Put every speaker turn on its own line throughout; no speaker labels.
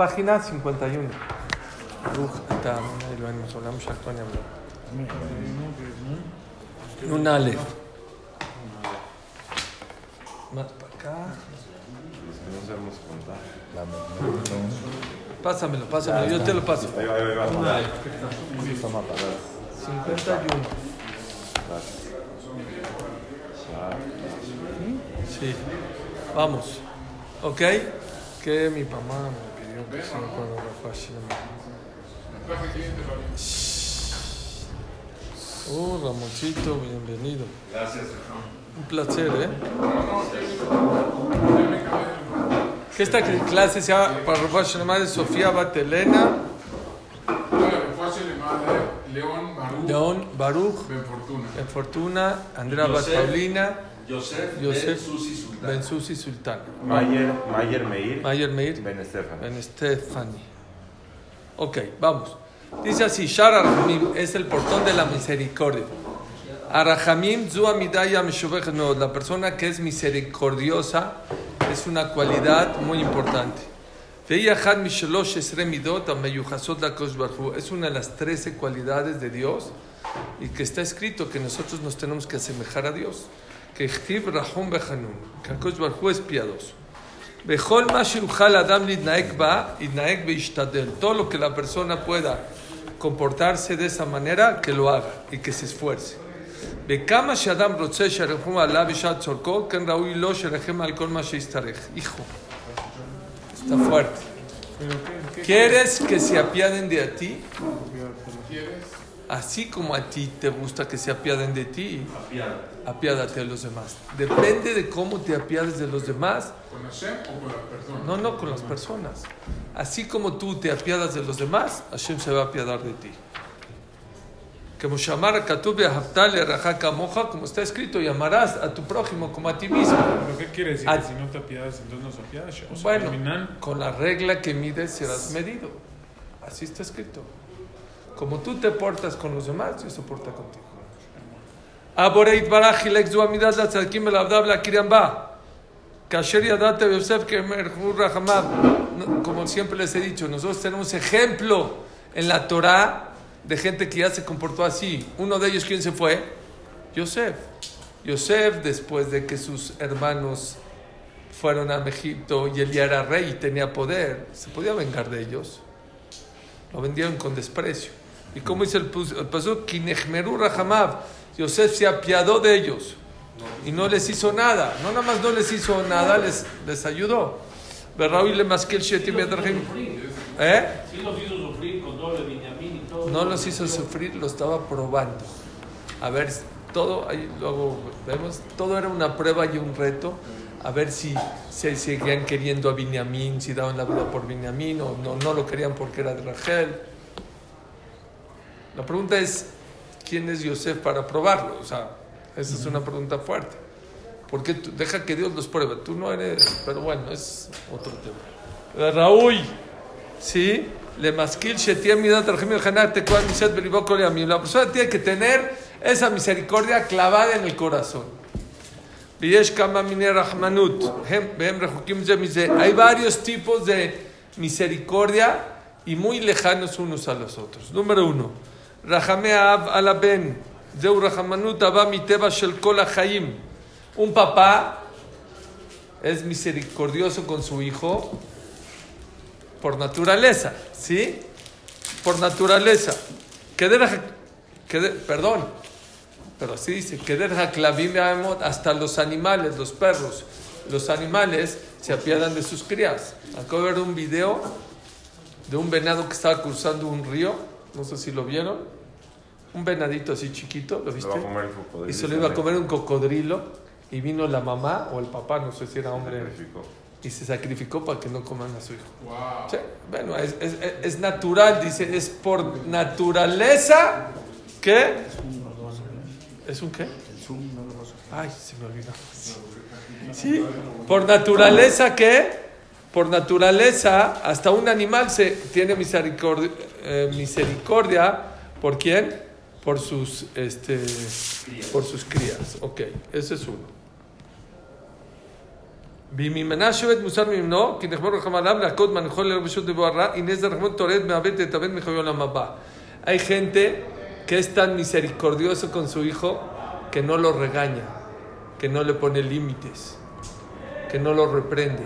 Página 51. Un Aleph. Más para acá. Pásamelo, pásamelo, yo te lo paso. 51. Sí, vamos. ¿Ok? Que mi mamá pidió que cuando. Oh, Ramoncito, bienvenido.
Gracias.
Un placer, ¿eh? Que esta clase se llama para de Sofía Batelena,
León Barú
León Baruch,
Ben Fortuna.
en Fortuna, Andrea Bat
Yosef.
Paulina,
Yosef, Ben Susi Sultán.
Mayer, Mayer Meir,
Mayer Meir,
Ben Estefan.
Ben Stefani. Ok, vamos. Dice así, Shar Arhamim es el portón de la misericordia. Arahamim zu amidaya no, la persona que es misericordiosa es una cualidad muy importante. Es una de las 13 cualidades de Dios y que está escrito que nosotros nos tenemos que asemejar a Dios que Chtib Rahum Behanun, que Akash Barhu es piadoso. Bejol Mashiuchal Adam Lidnaek Ba, Idnaek Beishtadel, todo lo que la persona pueda comportarse de esa manera, que lo haga y que se esfuerce. Bekama Shadam Rotse Sharehum Allah Bishat Zorko, Ken Raúl Lo Sharehem Alkol Mashistarech. Hijo, está fuerte. ¿Quieres que se apiaden de a ti? ¿Quieres? Así como a ti te gusta que se apiaden de ti,
Apiada.
apiádate de los demás. Depende de cómo te apiades de los demás,
¿Con Hashem o con la persona?
No, no con las personas. Así como tú te apiadas de los demás, Hashem se va a apiadar de ti. Como como está escrito, llamarás a tu prójimo como a ti mismo.
¿Pero qué quiere decir? Que si no te apiadas, entonces no se apiadas. O sea,
Bueno,
terminan-
con la regla que mides serás medido. Así está escrito. Como tú te portas con los demás, Dios se porta contigo. Aboreit baraj hilek zu el abdab la kiramba. Kasher yadate Yosef que merhur Como siempre les he dicho, nosotros tenemos ejemplo en la Torah de gente que ya se comportó así. Uno de ellos, ¿quién se fue? Yosef. Yosef, después de que sus hermanos fueron a Egipto y él ya era rey y tenía poder, se podía vengar de ellos. Lo vendieron con desprecio. ¿Y cómo dice el el pasuk? Kinechmeru Rahamav. Yosef se apiadó de ellos y no les hizo nada. No nada más no les hizo nada, les, les ayudó. Berraúi le masquel shetim yadarjim. ¿Eh?
Sí los hizo sufrir con el Benjamín y todo.
No los hizo sufrir, lo estaba probando. A ver, todo, ahí luego vemos, todo era una prueba y un reto. A ver si se seguían queriendo a Binyamin, si daban la vida por Binyamin o no, no lo querían porque era de Rachel. La pregunta es, ¿quién es Yosef para probarlo? O sea, esa es una pregunta fuerte. Porque tú- deja que Dios los pruebe. Tú no eres, pero bueno, es otro tema. Raúl, ¿sí? Le masquil yamim. La persona tiene que tener esa misericordia clavada en el corazón. Hay varios tipos de misericordia y muy lejanos unos a los otros. Número uno, Un papá es misericordioso con su hijo por naturaleza, ¿sí? Por naturaleza. Perdón, pero así dice, hasta los animales, los perros, los animales se apiadan de sus crías. Acabo de ver un video de un venado que estaba cruzando un río, no sé si lo vieron, un venadito así chiquito, ¿lo
Se
viste?
va a comer el cocodrilo.
Y se lo iba a comer un cocodrilo y vino la mamá o el papá, no sé si era hombre,
Sacrificó.
y se sacrificó para que no coman a su hijo.
Wow.
Sí, bueno, es, es- es natural, dice, es por naturaleza que... ¿Es un qué? Ay, se me olvidó. Sí, por naturaleza que, por naturaleza, hasta un animal se tiene misericordia, eh, misericordia ¿por quién? Por sus, este, por sus crías. Ok, ese es uno. בימימנה שבת מוסר ממנו, כי נחמר רחם עליו להכות מנחול לרבשות דבוהרה, הנה זה רחמון תורד מהבט תתאבד מחיי עולם הבא. Hay gente que es tan misericordioso con su hijo que no lo regaña, que no le pone límites, que no lo reprende.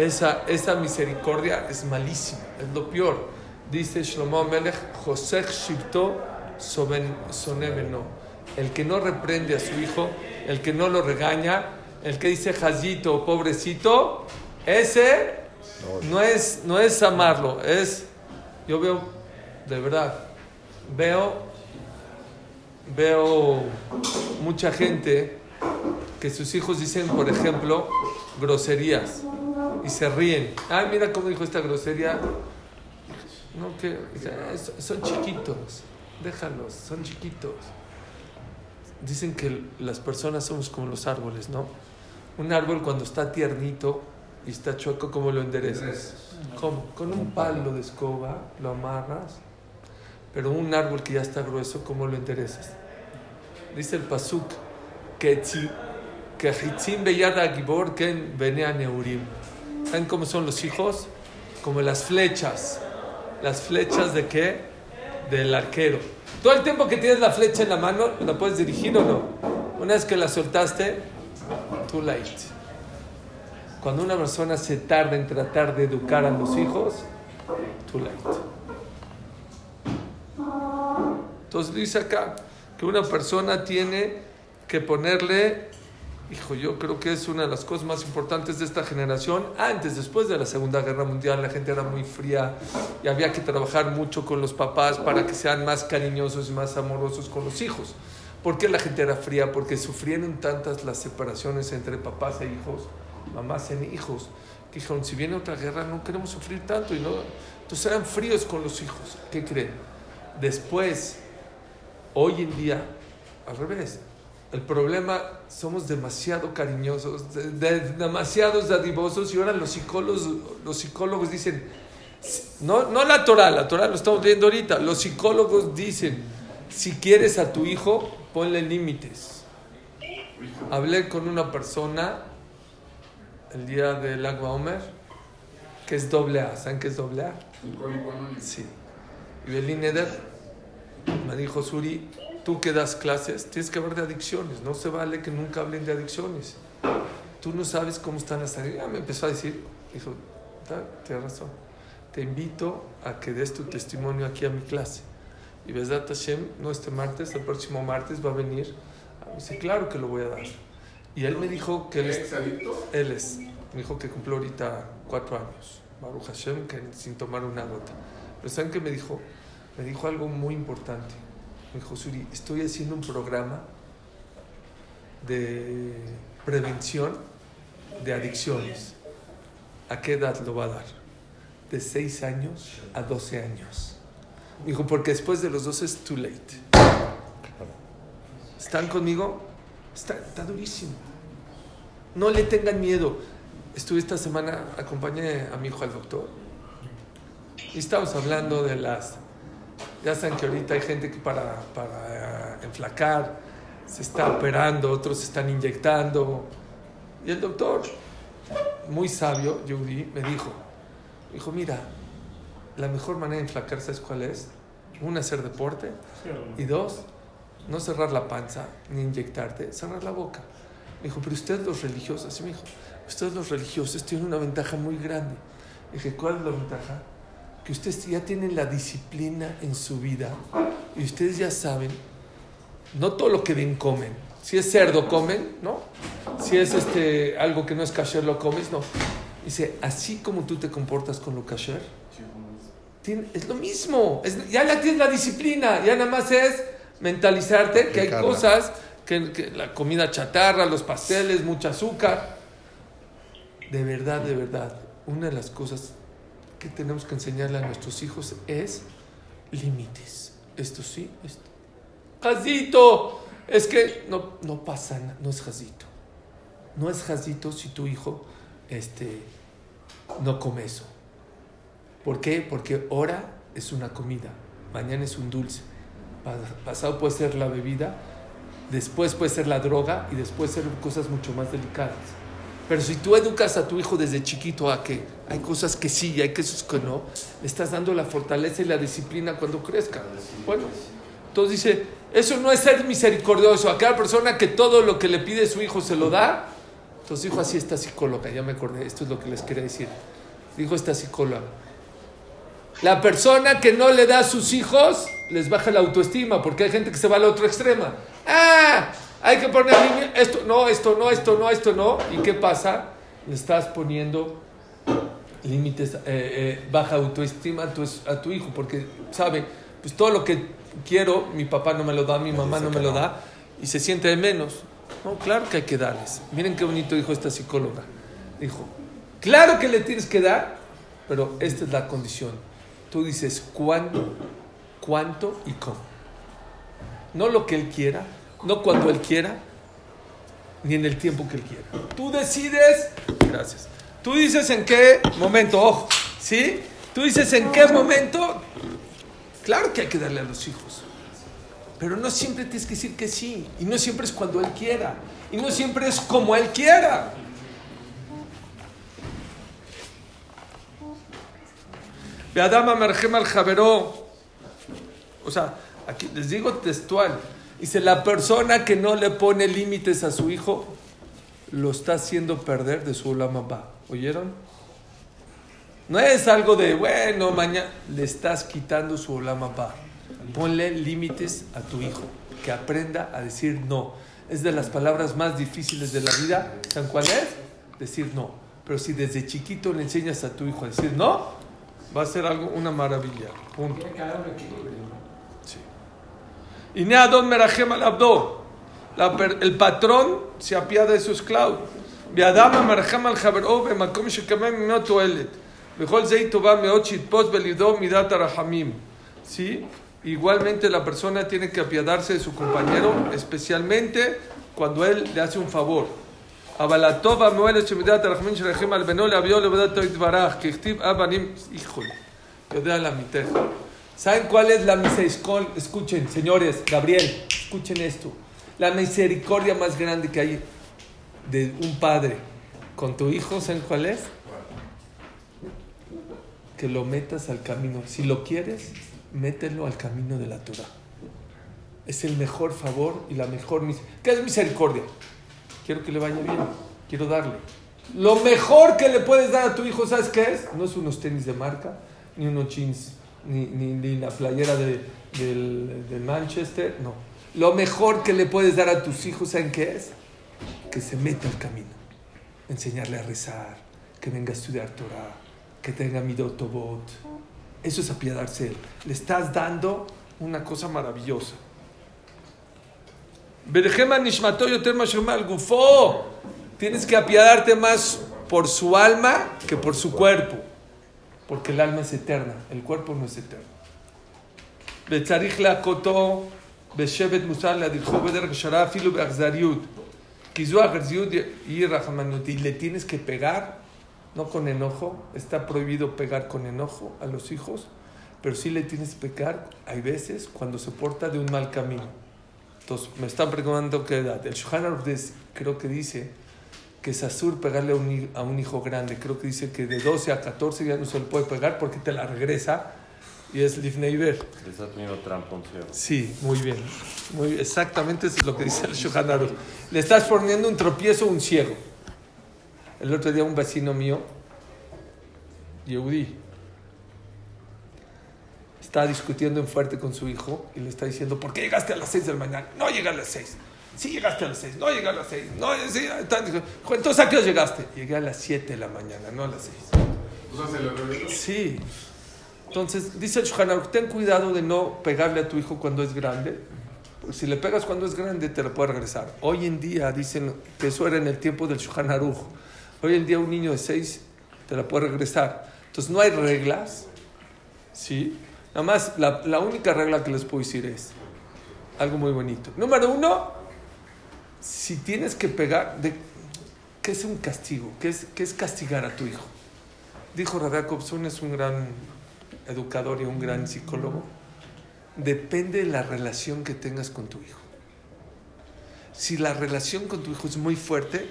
Esa, esa misericordia es malísima, es lo peor. Dice Shlomo Melech, José Shipto Soneveno. El que no reprende a su hijo, el que no lo regaña, el que dice jazito, pobrecito, ese no es, no es amarlo, es, yo veo, de verdad, veo, veo mucha gente que sus hijos dicen, por ejemplo, groserías y se ríen. Ay, mira cómo dijo esta grosería. No, que son chiquitos, déjalos, son chiquitos. Dicen que las personas somos como los árboles, ¿no? Un árbol cuando está tiernito y está chueco, ¿cómo lo enderezas? ¿Cómo? Con un palo de escoba lo amarras. Pero un árbol que ya está grueso, ¿cómo lo enderezas? Dice el Pasuk que que Gibor Ken Neurim. ¿Saben cómo son los hijos? Como las flechas. ¿Las flechas de qué? Del arquero. Todo el tiempo que tienes la flecha en la mano, ¿la puedes dirigir o no? Una vez que la soltaste, too late. Cuando una persona se tarda en tratar de educar a los hijos, too late. Entonces dice acá que una persona tiene que ponerle Hijo, yo creo que es una de las cosas más importantes de esta generación. Antes, después de la Segunda Guerra Mundial, la gente era muy fría y había que trabajar mucho con los papás para que sean más cariñosos y más amorosos con los hijos. ¿Por qué la gente era fría? Porque sufrieron tantas las separaciones entre papás e hijos, mamás e hijos, que dijeron, si viene otra guerra no queremos sufrir tanto. Y no, entonces eran fríos con los hijos. ¿Qué creen? Después, hoy en día, al revés, el problema, somos demasiado cariñosos, demasiados dadivosos y ahora los psicólogos, los psicólogos dicen, no, no la Torah, la Torah lo estamos viendo ahorita, los psicólogos dicen, si quieres a tu hijo, ponle límites. Hablé con una persona el día del Agua Omer, que es doble A, ¿saben qué es doble A? Sí. Y Belín Eder me dijo, Suri, tú que das clases, tienes que hablar de adicciones. No se vale que nunca hablen de adicciones. Tú no sabes cómo están las adicciones. me empezó a decir, dijo, tienes razón. Te invito a que des tu testimonio aquí a mi clase. Y Besdat Hashem, no este martes, el próximo martes va a venir. Me dice, claro que lo voy a dar. Y él me dijo que él es... Él es. Me dijo que cumplió ahorita cuatro años. Baruch Hashem, que sin tomar una gota. Pero ¿saben qué me dijo? Me dijo algo muy importante me dijo, Suri, estoy haciendo un programa de prevención de adicciones. ¿A qué edad lo va a dar? De 6 años a 12 años. Me dijo, porque después de los 12 es too late. ¿Están conmigo? Está, durísimo. No le tengan miedo. Estuve esta semana, acompañé a mi hijo al doctor. Y estábamos hablando de las ya saben que ahorita hay gente que para, para eh, enflacar se está operando, otros se están inyectando. Y el doctor, muy sabio, Judy, me dijo, dijo, mira, la mejor manera de enflacar, ¿sabes cuál es? Una, hacer deporte. Y dos, no cerrar la panza ni inyectarte, cerrar la boca. Me dijo, pero ustedes los religiosos, así me dijo, ustedes los religiosos tienen una ventaja muy grande. dije, ¿cuál es la ventaja? Que ustedes ya tienen la disciplina en su vida y ustedes ya saben, no todo lo que ven comen. Si es cerdo comen, ¿no? Si es este algo que no es kasher lo comes, no. Dice, así como tú te comportas con lo kasher, es lo mismo. ya la tienes la disciplina, ya nada más es mentalizarte que hay cosas, que, que la comida chatarra, los pasteles, mucha azúcar. De verdad, de verdad, una de las cosas que tenemos que enseñarle a nuestros hijos es límites. Esto sí, esto. Jazito, es que no, no pasa nada, no es jazito. No es jazito si tu hijo este, no come eso. ¿Por qué? Porque ahora es una comida, mañana es un dulce, pasado puede ser la bebida, después puede ser la droga y después ser cosas mucho más delicadas. Pero si tú educas a tu hijo desde chiquito a que hay cosas que sí y hay cosas que no, le estás dando la fortaleza y la disciplina cuando crezca. Bueno, entonces dice, eso no es ser misericordioso. Aquella persona que todo lo que le pide su hijo se lo da. Entonces dijo así esta psicóloga, ya me acordé, esto es lo que les quería decir. Dijo esta psicóloga, la persona que no le da a sus hijos les baja la autoestima, porque hay gente que se va al otro extremo. Ah, hay que poner esto, no, esto, no, esto, no, esto, no. ¿Y qué pasa? Le estás poniendo límites, eh, eh, baja autoestima a tu, a tu hijo, porque sabe, pues todo lo que quiero, mi papá no me lo da, mi mamá no me lo da, y se siente de menos. No, claro que hay que darles. Miren qué bonito dijo esta psicóloga. Dijo, claro que le tienes que dar, pero esta es la condición. Tú dices cuándo, cuánto y cómo. No lo que él quiera, no cuando él quiera, ni en el tiempo que él quiera. Tú decides, gracias. Tú dices en qué momento, ojo, ¿sí? Tú dices en qué momento. Claro que hay que darle a los hijos. Pero no siempre tienes que decir que sí. Y no siempre es cuando él quiera. Y no siempre es como él quiera. Beadama Marjem al Javeró. O sea, aquí les digo textual. Dice, la persona que no le pone límites a su hijo, lo está haciendo perder de su ulama ¿Oyeron? No es algo de, bueno, mañana le estás quitando su ulama Ponle límites a tu hijo, que aprenda a decir no. Es de las palabras más difíciles de la vida. ¿Saben cuál es? Decir no. Pero si desde chiquito le enseñas a tu hijo a decir no, va a ser algo, una maravilla. Punto. Y Neadon Merajem al Abdo. El patrón se apiada de su esclavo. Beadama Merajem al Jaberó, Bemakom Shekamem no toelet. Bejol Zeitova Meochit Post Belidó Midat Arahamim. ¿Sí? Igualmente la persona tiene que apiadarse de su compañero, especialmente cuando él le hace un favor. Abalatova Moelet Shemidat Arahamim Sherachem al Benole Abiol Levedat Toit Baraj. Kichtib Abanim. Híjole. Yo de la mitad. ¿Saben cuál es la misericordia? Escuchen, señores, Gabriel, escuchen esto. La misericordia más grande que hay de un padre con tu hijo, ¿saben cuál es? Que lo metas al camino. Si lo quieres, mételo al camino de la Torah. Es el mejor favor y la mejor misericordia. ¿Qué es misericordia? Quiero que le vaya bien, quiero darle. Lo mejor que le puedes dar a tu hijo, ¿sabes qué es? No es unos tenis de marca, ni unos jeans ni, ni, la playera de, Manchester, no. Lo mejor que le puedes dar a tus hijos, ¿saben qué es? Que se meta al camino. Enseñarle a rezar, que venga a estudiar Torah, que tenga mi dotobot. Eso es apiadarse. Le estás dando una cosa maravillosa. Tienes que apiadarte más por su alma que por su cuerpo porque el alma es eterna, el cuerpo no es eterno. Y le tienes que pegar, no con enojo, está prohibido pegar con enojo a los hijos, pero sí le tienes que pegar, hay veces, cuando se porta de un mal camino. Entonces, me están preguntando qué edad. El Shohan creo que dice que es azul pegarle a un, hijo grande. Creo que dice que de 12 a 14 ya no se le puede pegar porque te la regresa y es Livneiber. Sí, muy bien. Muy, exactamente eso es lo que dice el Shohan Le estás poniendo un tropiezo a un ciego. El otro día un vecino mío, Yehudi, está discutiendo en fuerte con su hijo y le está diciendo, ¿por qué llegaste a las 6 de la mañana? No llega a las 6. Sí llegaste a las 6, no llegaste a las 6, no, sí, entonces ¿a qué hora llegaste? Llegué a las 7 de la mañana, no a las 6.
O sea, ¿se lo
Sí. Entonces, dice el ten cuidado de no pegarle a tu hijo cuando es grande. Porque si le pegas cuando es grande, te lo puede regresar. Hoy en día, dicen que eso era en el tiempo del Shuhanaruch. Hoy en día un niño de 6 te la puede regresar. Entonces, no hay reglas. ¿Sí? Nada más, la, la única regla que les puedo decir es algo muy bonito. Número uno, si tienes que pegar, de, ¿qué es un castigo? ¿Qué es, ¿Qué es castigar a tu hijo? Dijo Rabbi Jacobson, es un gran educador y un gran psicólogo. Depende de la relación que tengas con tu hijo. Si la relación con tu hijo es muy fuerte,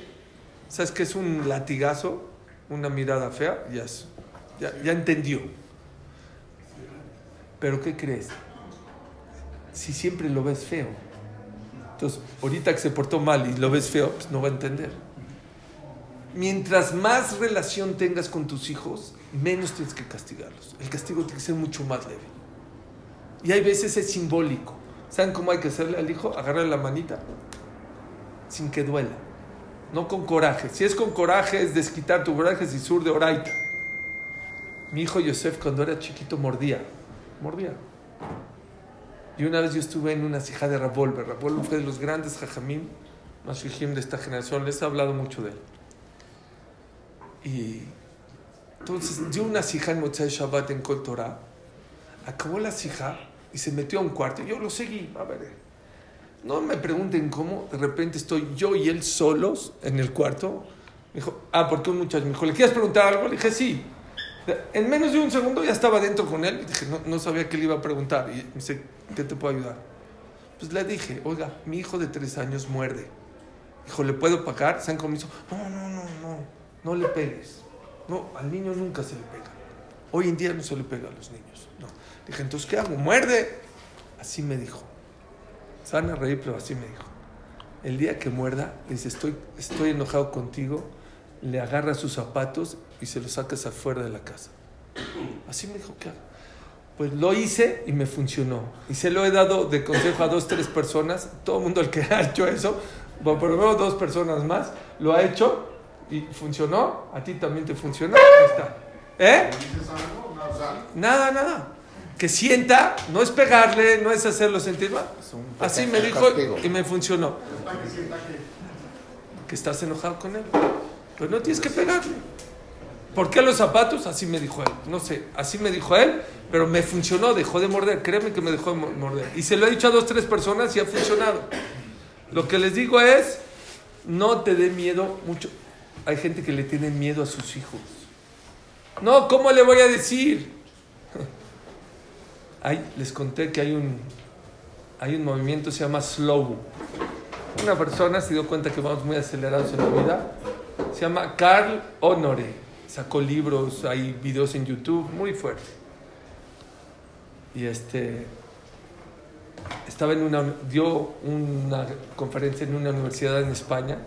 ¿Sabes qué es un latigazo? Una mirada fea, ya, ya entendió. Pero ¿qué crees? Si siempre lo ves feo. Entonces, ahorita que se portó mal y lo ves feo, pues no va a entender. Mientras más relación tengas con tus hijos, menos tienes que castigarlos. El castigo tiene que ser mucho más leve. Y hay veces es simbólico. ¿Saben cómo hay que hacerle al hijo? Agarrarle la manita sin que duela. No con coraje. Si es con coraje, es desquitar tu coraje, si sur de oraita. Mi hijo Yosef, cuando era chiquito, mordía. Mordía. Y una vez yo estuve en una sija de Ravolver. Ravolver fue de los grandes jajamim, más de esta generación. Les he hablado mucho de él. Y entonces dio una sija en Motzai Shabbat en Kol Torah. Acabó la sija y se metió a un cuarto. Yo lo seguí. A ver, no me pregunten cómo. De repente estoy yo y él solos en el cuarto. Me dijo, ah, porque un muchacho me dijo, ¿le quieres preguntar algo? Le dije, sí. En menos de un segundo ya estaba dentro con él. Y dije, no, no sabía qué le iba a preguntar. Y me dice, ¿qué te puedo ayudar? Pues le dije, oiga, mi hijo de tres años muerde. Dijo, ¿le puedo pagar? ¿Saben cómo me hizo? No, no, no, no. No le pegues. No, al niño nunca se le pega. Hoy en día no se le pega a los niños. No. Dije, entonces, ¿qué hago? Muerde. Así me dijo. Se van a reír, pero así me dijo. El día que muerda, le dice, estoy, estoy enojado contigo, le agarra sus zapatos y se los sacas afuera de la casa. Así me dijo, ¿qué hago? Pues lo hice y me funcionó. Y se lo he dado de consejo a dos, tres personas. Todo el mundo el que ha hecho eso, bueno, por lo menos dos personas más, lo ha hecho y funcionó. A ti también te funcionó. Ahí está. ¿Eh? Nada, nada. Que sienta, no es pegarle, no es hacerlo sentir mal. Así me dijo y me funcionó.
que sienta que.
Que estás enojado con él. Pero no tienes que pegarle. ¿Por qué los zapatos? Así me dijo él. No sé, así me dijo él, pero me funcionó, dejó de morder. Créeme que me dejó de mo- morder. Y se lo he dicho a dos, tres personas y ha funcionado. Lo que les digo es, no te dé miedo mucho. Hay gente que le tiene miedo a sus hijos. No, ¿cómo le voy a decir? Ay, les conté que hay un, hay un movimiento, se llama Slow. Una persona se dio cuenta que vamos muy acelerados en la vida. Se llama Carl Honore. Sacó libros, hay videos en YouTube, muy fuerte. Y este estaba en una dio una conferencia en una universidad en España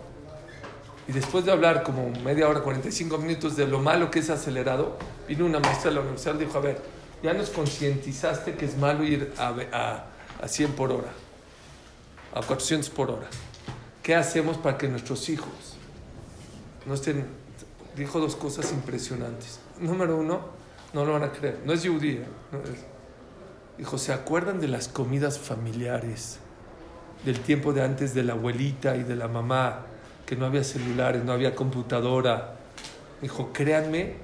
y después de hablar como media hora, 45 minutos de lo malo que es acelerado, vino una maestra de la universidad y dijo, a ver, ya nos concientizaste que es malo ir a, a, a 100 por hora, a 400 por hora. ¿Qué hacemos para que nuestros hijos no estén... Dijo dos cosas impresionantes. Número uno, no lo van a creer, no es judía. no es- Dijo, ¿se acuerdan de las comidas familiares? Del tiempo de antes de la abuelita y de la mamá, que no había celulares, no había computadora. Dijo, créanme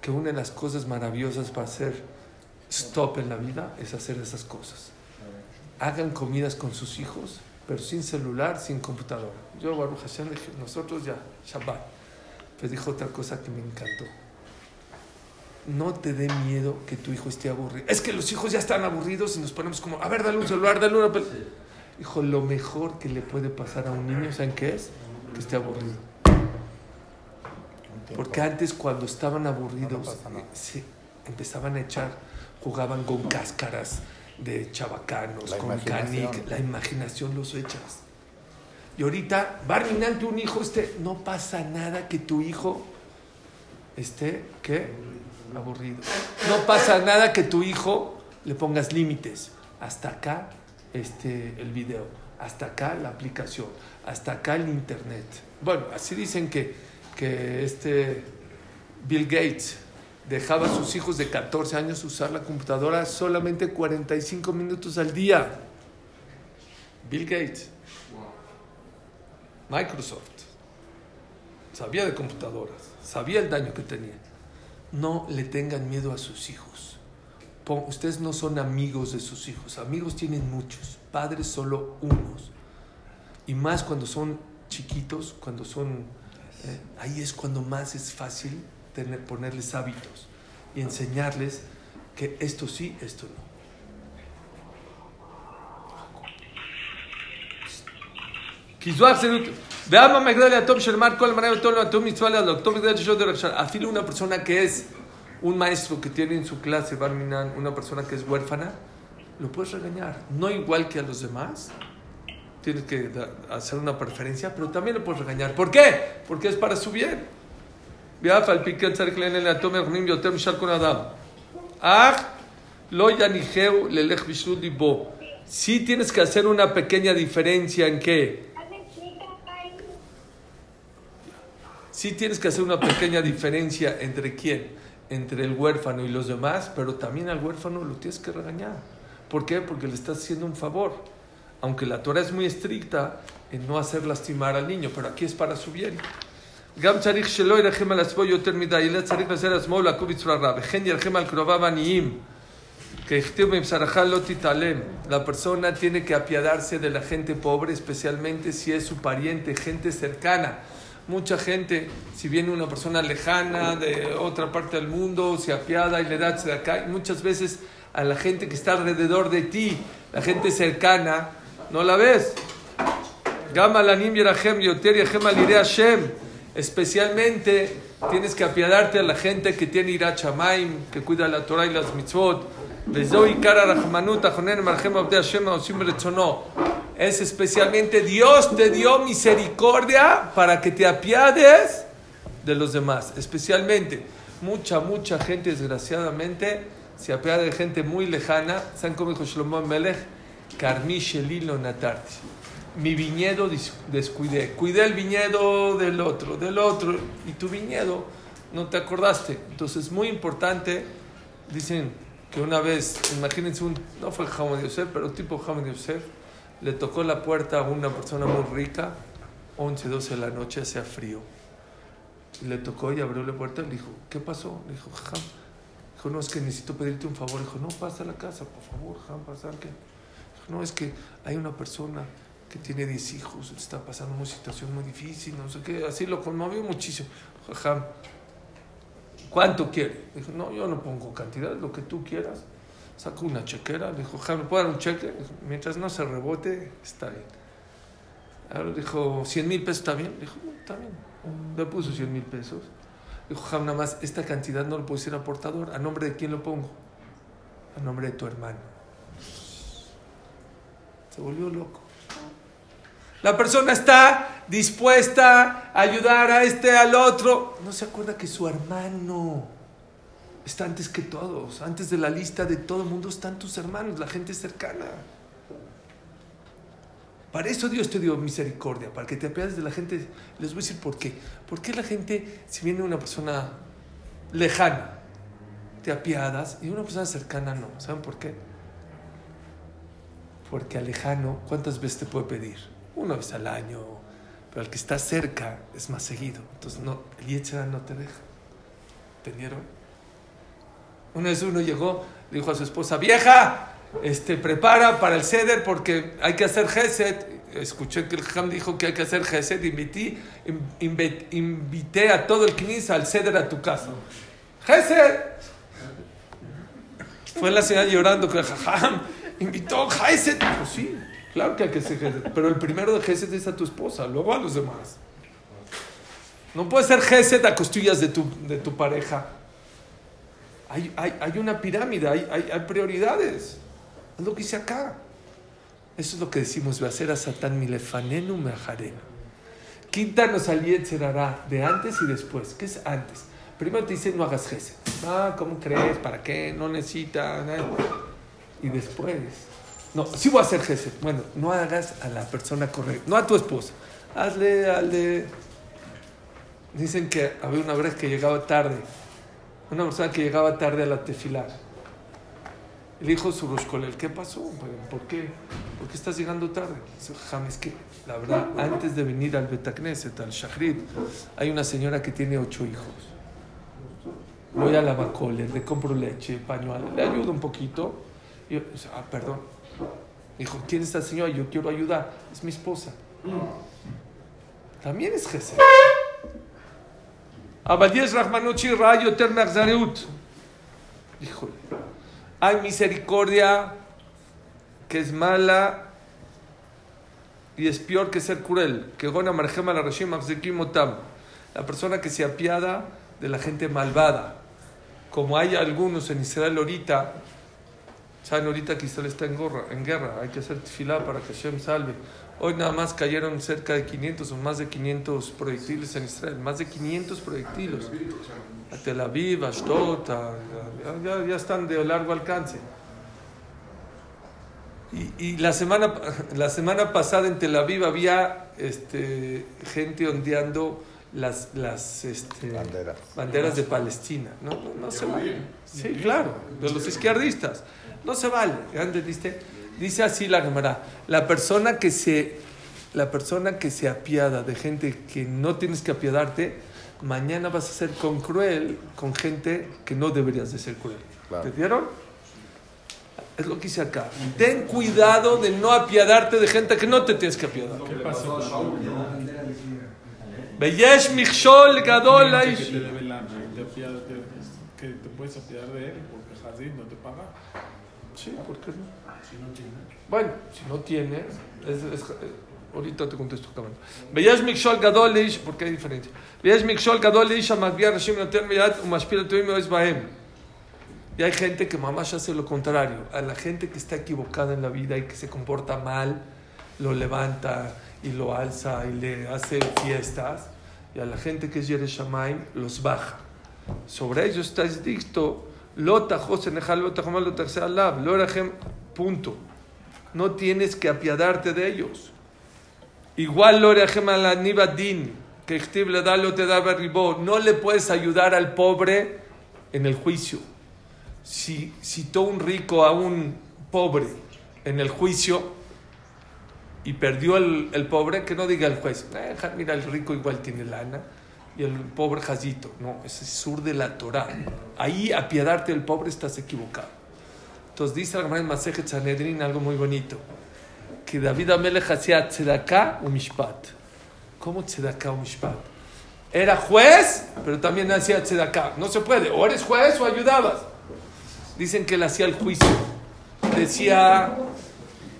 que una de las cosas maravillosas para hacer stop en la vida es hacer esas cosas. Hagan comidas con sus hijos, pero sin celular, sin computadora. Yo, Baruch Hashem, nosotros ya, Shabbat. Pues dijo otra cosa que me encantó. No te dé miedo que tu hijo esté aburrido. Es que los hijos ya están aburridos y nos ponemos como, a ver, dale un celular, dale una pel-". Hijo, lo mejor que le puede pasar a un niño, ¿saben qué es? Que esté aburrido. Porque antes cuando estaban aburridos, eh, se empezaban a echar, jugaban con cáscaras de chabacanos,
La
con canic, la imaginación los echas. Y ahorita, Barminan, un hijo esté, no pasa nada que tu hijo esté, ¿qué? Aburrido. No pasa nada que tu hijo le pongas límites. Hasta acá este, el video, hasta acá la aplicación, hasta acá el internet. Bueno, así dicen que, que este Bill Gates dejaba a sus hijos de 14 años usar la computadora solamente 45 minutos al día. Bill Gates. Microsoft. Sabía de computadoras, sabía el daño que tenía. No le tengan miedo a sus hijos. Ustedes no son amigos de sus hijos. Amigos tienen muchos, padres solo unos. Y más cuando son chiquitos, cuando son... eh, ahí es cuando más es fácil tener, ponerles hábitos y enseñarles que esto sí, esto no. כי זו האחסנות. ואמה מגדל הטוב של מר כל המנה אותו הטוב מצווה לעלות. טוב מגדל ששות דרך שעה. Afilo una persona que es un maestro que tiene en su clase, Barminan, una persona que es huérfana, lo puedes regañar. No igual que a los demás. Tienes que da- hacer una preferencia, pero también lo puedes regañar. ¿Por qué? Porque es para su bien. ואף על פי כן צריך לעניין ליתום הרחמים יותר משאר כל אדם. אך לא יניחהו ללך בשלות ליבו. Sí tienes que hacer una pequeña diferencia en qué. Sí tienes que hacer una pequeña diferencia entre quién, entre el huérfano y los demás, pero también al huérfano lo tienes que regañar. ¿Por qué? Porque le estás haciendo un favor. Aunque la Torah es muy estricta en no hacer lastimar al niño, pero aquí es para su bien. גם צריך שלא ירחם על עצמו יותר מדי, אלא צריך לעשות עצמו ולעקוב בצורה רע. וכן ירחם על קרוביו העניים. Que הכתיב מבשרך לא תתעלם. La persona tiene que apiadarse de la gente pobre, especialmente si es su pariente, gente cercana. mucha gente, si viene una persona lejana de otra parte del mundo, se apiada y le da de acá. Muchas veces a la gente que está alrededor de ti, la gente cercana, no la ves. Especialmente tienes que apiadarte a la gente que tiene irachamayim, que cuida la Torah y las mitzvot, es especialmente Dios te dio misericordia para que te apiades de los demás. Especialmente, mucha, mucha gente, desgraciadamente, se apiada de gente muy lejana. ¿Saben cómo dijo Shlomo Melech? Carmi Natarti. Mi viñedo descuidé. Cuidé el viñedo del otro, del otro. Y tu viñedo no te acordaste. Entonces, es muy importante. Dicen, que una vez, imagínense, un, no fue Hamad Yosef, pero tipo Hamad Yosef, le tocó la puerta a una persona muy rica, 11, 12 de la noche, hacía frío. Le tocó y abrió la puerta y le dijo, ¿qué pasó? Le dijo, Jajam. Dijo, no, es que necesito pedirte un favor. Dijo, no, pasa a la casa, por favor, Jajam, pasa. ¿qué? Dijo, no, es que hay una persona que tiene 10 hijos, está pasando una situación muy difícil, no sé qué. Así lo conmovió muchísimo. Jajam, ¿cuánto quiere? Dijo, no, yo no pongo cantidad, lo que tú quieras. Sacó una chequera, dijo, ¿me puedo dar un cheque? Mientras no se rebote, está bien. Ahora dijo, 100 mil pesos, ¿está bien? Dijo, está bien. Le puso 100 mil pesos. Dijo, Jajam, nada más, esta cantidad no lo puedo decir a portador. ¿A nombre de quién lo pongo? A nombre de tu hermano. Se volvió loco. La persona está dispuesta a ayudar a este, al otro. No se acuerda que su hermano está antes que todos. Antes de la lista de todo el mundo están tus hermanos, la gente cercana. Para eso Dios te dio misericordia, para que te apiades de la gente. Les voy a decir por qué. ¿Por qué la gente, si viene una persona lejana, te apiadas y una persona cercana no? ¿Saben por qué? Porque al lejano, ¿cuántas veces te puede pedir? Una vez al año. Pero al que está cerca es más seguido. Entonces, no, el Yetzirah no te deja. ¿Entendieron? Una vez uno llegó, le dijo a su esposa, vieja, este, prepara para el ceder porque hay que hacer gesed. Escuché que el Ham dijo que hay que hacer gesed. Invité, in- inve- invité a todo el knis al ceder a tu casa. Gesed. Fue la señora llorando que Jajam invitó gesed. Pues sí, claro que hay que hacer gesed. Pero el primero de gesed es a tu esposa, luego a los demás. No puede ser gesed a costillas de tu, de tu pareja. Hay, hay, hay una pirámide, hay, hay, prioridades. Es lo que hice acá. Eso es lo que decimos, hacer a Satán milefanenu meajarenu. Quítanos al Yetzerará de antes y después. ¿Qué es antes? Primero te dice no hagas gesed. Ah, ¿cómo crees? ¿Para qué? No necesitas. nada. Y después, no, sí voy a hacer gesed. Bueno, no hagas a la persona correcta, no a tu esposa. Hazle de. Dicen que había una vez que llegaba tarde una persona que llegaba tarde a la tefilá. Le dijo su Roscolel, ¿qué pasó? ¿Por qué? ¿Por qué estás llegando tarde? Dice, "Jam, es que la verdad, antes de venir al Betacneset, al Shachrit, hay una señora que tiene ocho hijos. Voy a la Macole, le compro leche, pañuelo, le ayudo un poquito. Y yo, ah, perdón. Dijo, ¿quién es esta señora? Yo quiero ayudar. Es mi esposa. Mm. También es Gesed. Abadías Rahmanuchi Rayo Ternaxareut. Híjole. Hay misericordia que es mala y es peor que ser cruel. Que Gona Marjema la Rashim La persona que se apiada de la gente malvada. Como hay algunos en Israel ahorita saben ahorita que Israel está en, gorra- en guerra, hay que hacer tefilá para que Hashem salve. Hoy nada más cayeron cerca de 500 o más de 500 proyectiles en Israel, más de 500 proyectiles. A Tel Aviv, a Ashdod, a- ya, ya- ya están de largo alcance. Y, y la, semana, la semana pasada en Tel Aviv había este, gente ondeando las, las este,
Banderas.
banderas de Palestina. No, no, no se. Sí, claro, de los izquierdistas. No se vale. Antes dice, dice así la Gemara. La persona que se la persona que se apiada de gente que no tienes que apiadarte, mañana vas a ser con cruel con gente que no deberías de ser cruel.
Claro.
¿Entendieron? Es lo que hice acá. Ten cuidado de no apiadarte de gente que no te tienes que apiadar.
¿Qué pasó
gadol
te te que te puedes apiadar de él porque Hazid no te paga?
Sí, ¿por qué no? Bueno, si no tienes, es, es- ahorita te contesto acabando. Veyesh mikshol gadol leish, porque hay diferencia. Veyesh mikshol gadol leish amagbiar rashim noten meyad umashpil tuim bahem. Y hay gente que mamá ya hace lo contrario. A la gente que está equivocada en la vida y que se comporta mal, lo levanta y lo alza y le hace fiestas. Y a la gente que es Yereshamaim, los baja. Sobre ellos está escrito, Lota punto. No tienes que apiadarte de ellos. Igual Lorahem al Anibadin, que le da, lo te da. No le puedes ayudar al pobre en el juicio. Si citó un rico a un pobre en el juicio y perdió el, el pobre, que no diga el juez, "Eh, mira, el rico igual tiene lana y el pobre jazito. No, ese es sur de la Torah. Ahí apiadarte del pobre estás equivocado. Entonces dice Gemara en Masejet Sanedrin algo muy bonito, que David Amelech hacía tzedakah o mishpat. ¿Cómo tzedakah o mishpat? Era juez, pero también hacía tzedakah. No se puede, o eres juez o ayudabas. Dicen que él hacía el juicio. Decía,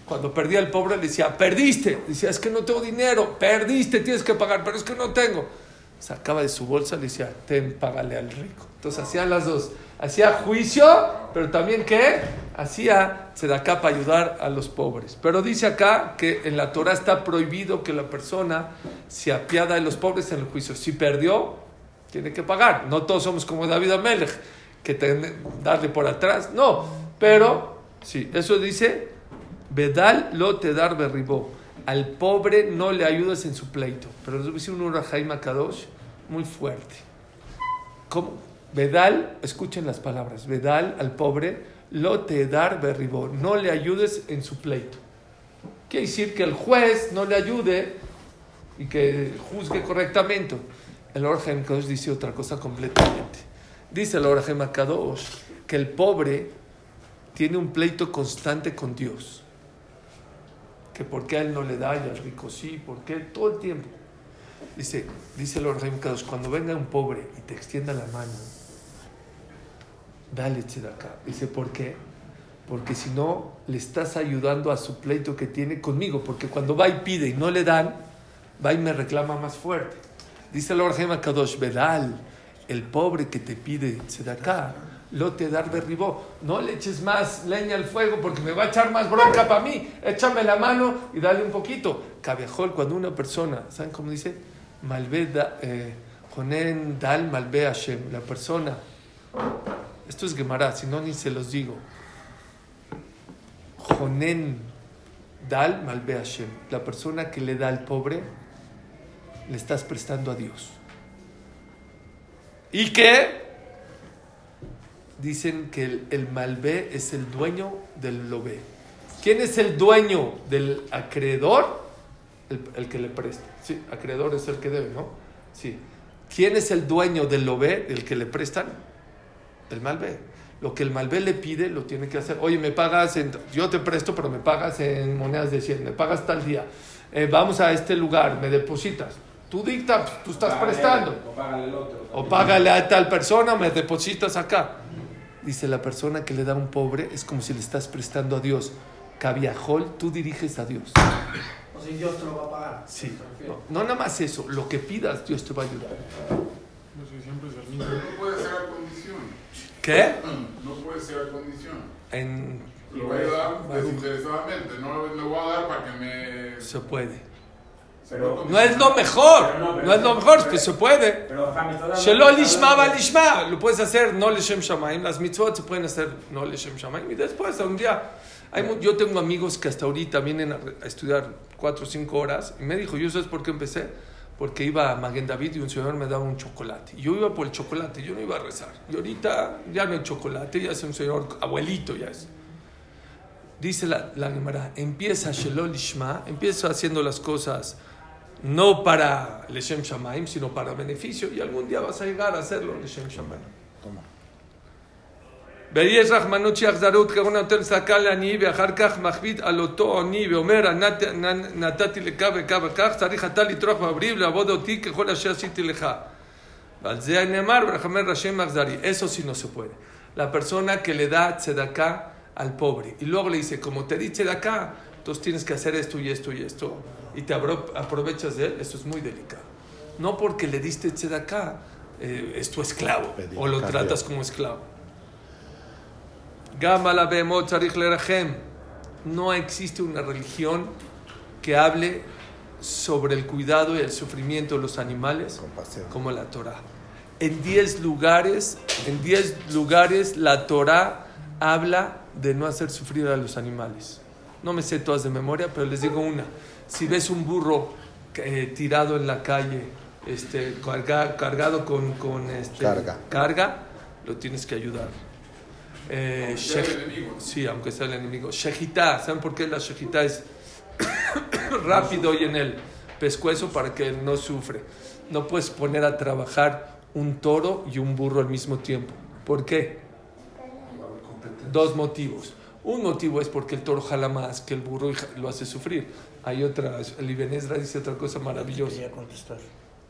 cuando perdía el pobre, le decía, perdiste. Decía, es que no tengo dinero, perdiste, tienes que pagar, pero es que no tengo. Sacaba de su bolsa, le decía, ten, págale al rico. Entonces hacían las dos. Hacía juicio, pero también ¿qué? Hacía acá para ayudar a los pobres. Pero dice acá que en la Torah está prohibido que la persona se apiada de los pobres en el juicio. Si perdió, tiene que pagar. No todos somos como David Amelech, que ten- darle por atrás. No, pero sí, eso dice, Bedal lo te dar berribó. Al pobre no le ayudes en su pleito. Pero les decir un Urahaim Kadosh muy fuerte. ¿Cómo? Bedal, escuchen las palabras. Bedal al pobre lo te dar berribó. No le ayudes en su pleito. Quiere decir que el juez no le ayude y que juzgue correctamente. El Orahaim Kadosh dice otra cosa completamente. Dice el Orahaim Kadosh que el pobre tiene un pleito constante con Dios. Que por qué a él no le da y al rico sí, porque todo el tiempo. Dice, dice el Kadosh, cuando venga un pobre y te extienda la mano, dale acá. Dice, ¿por qué? Porque si no, le estás ayudando a su pleito que tiene conmigo. Porque cuando va y pide y no le dan, va y me reclama más fuerte. Dice el Orahaim Kadosh, Bedal, el pobre que te pide acá, lo te dar derribó. No le eches más leña al fuego porque me va a echar más bronca para mí. Échame la mano y dale un poquito. Cabejol, cuando una persona, ¿saben cómo dice? Malve, eh, Jonen dal malve Hashem. La persona, esto es Gemara, si no ni se los digo. Jonen dal malve Hashem. La persona que le da al pobre, le estás prestando a Dios. ¿Y qué? Dicen que el, el malvé es el dueño del lobé. ¿Quién es el dueño del acreedor? El, el que le presta. Sí, acreedor es el que debe, ¿no? Sí. ¿Quién es el dueño del lobé, el que le prestan? El malvé. Lo que el malvé le pide, lo tiene que hacer. Oye, me pagas, en, yo te presto, pero me pagas en monedas de 100, me pagas tal día. Eh, vamos a este lugar, me depositas. Tú dictas, tú estás prestando. O págale a tal persona, me depositas acá. Dice la persona que le da a un pobre, es como si le estás prestando a Dios. Cabiajol, tú diriges a Dios.
sea, Dios te lo va a pagar.
Sí. No, no nada más eso, lo que pidas, Dios te va a ayudar.
No sé, siempre es el mismo.
Pero no puede ser a condición.
¿Qué?
No puede ser a condición.
En,
Lo voy a dar desinteresadamente. No le voy a dar para que me.
se puede.
Pero-
No es lo mejor,
no,
no es lo mejor, pero se puede.
Pero,
Shelo lishma va lishma. Lo puedes hacer no leshem shamaim. Las mitzvot se pueden hacer no leshem shamaim. Y después, un día, hay yo tengo amigos que hasta ahorita vienen a, a estudiar cuatro o cinco horas. Y me dijo, ¿yo sabes por qué empecé? Porque iba a Maguen David y un señor me daba un chocolate. Y yo iba por el chocolate, yo no iba a rezar. Y ahorita ya no hay chocolate, ya es un señor abuelito, ya es. Dice la, la Gemara, empieza Shelo Lishma, empieza haciendo las cosas no para Leshem Shamaim, sino para beneficio, y algún día vas a llegar a hacerlo Leshem Shamaim. ויש רחמנות שאכזרות כהונה נותן צדקה לעני ואחר כך מכביד על אותו עני ואומר "נת- נ- נתתי לך וכך וכך צריך אתה לטרוח בבריא ולעבוד אותי ככל אשר עשיתי לך ועל זה נאמר ורחמי השם אכזרי eso sí no se puede la persona que le da tzedakah al pobre y luego le dice como te di tzedakah entonces tienes que hacer esto y esto y esto y te aprovechas de él eso es muy delicado no porque le diste tzedakah eh, es tu esclavo
Pedir
o lo
cambio.
tratas como esclavo. No existe una religión que hable sobre el cuidado y el sufrimiento de los animales
Compasión.
como la Torah. En 10 lugares, en 10 lugares la Torah habla de no hacer sufrir a los animales. No me sé todas de memoria, pero les digo una. Si ves un burro eh, tirado en la calle, este, carga- cargado con, con, este,
Carga.
carga, lo tienes que ayudar. Eh,
Aunque sea el enemigo.
Sí, aunque sea el enemigo. Shejitá, ¿saben por qué la shejitá es rápido y en el pescuezo para que no sufre? No puedes poner a trabajar un toro y un burro al mismo tiempo. ¿Por qué? Dos motivos. Un motivo es porque el toro jala más que el burro y lo hace sufrir. Hay otra, el Ibn Ezra dice otra cosa maravillosa.
Quería contestar.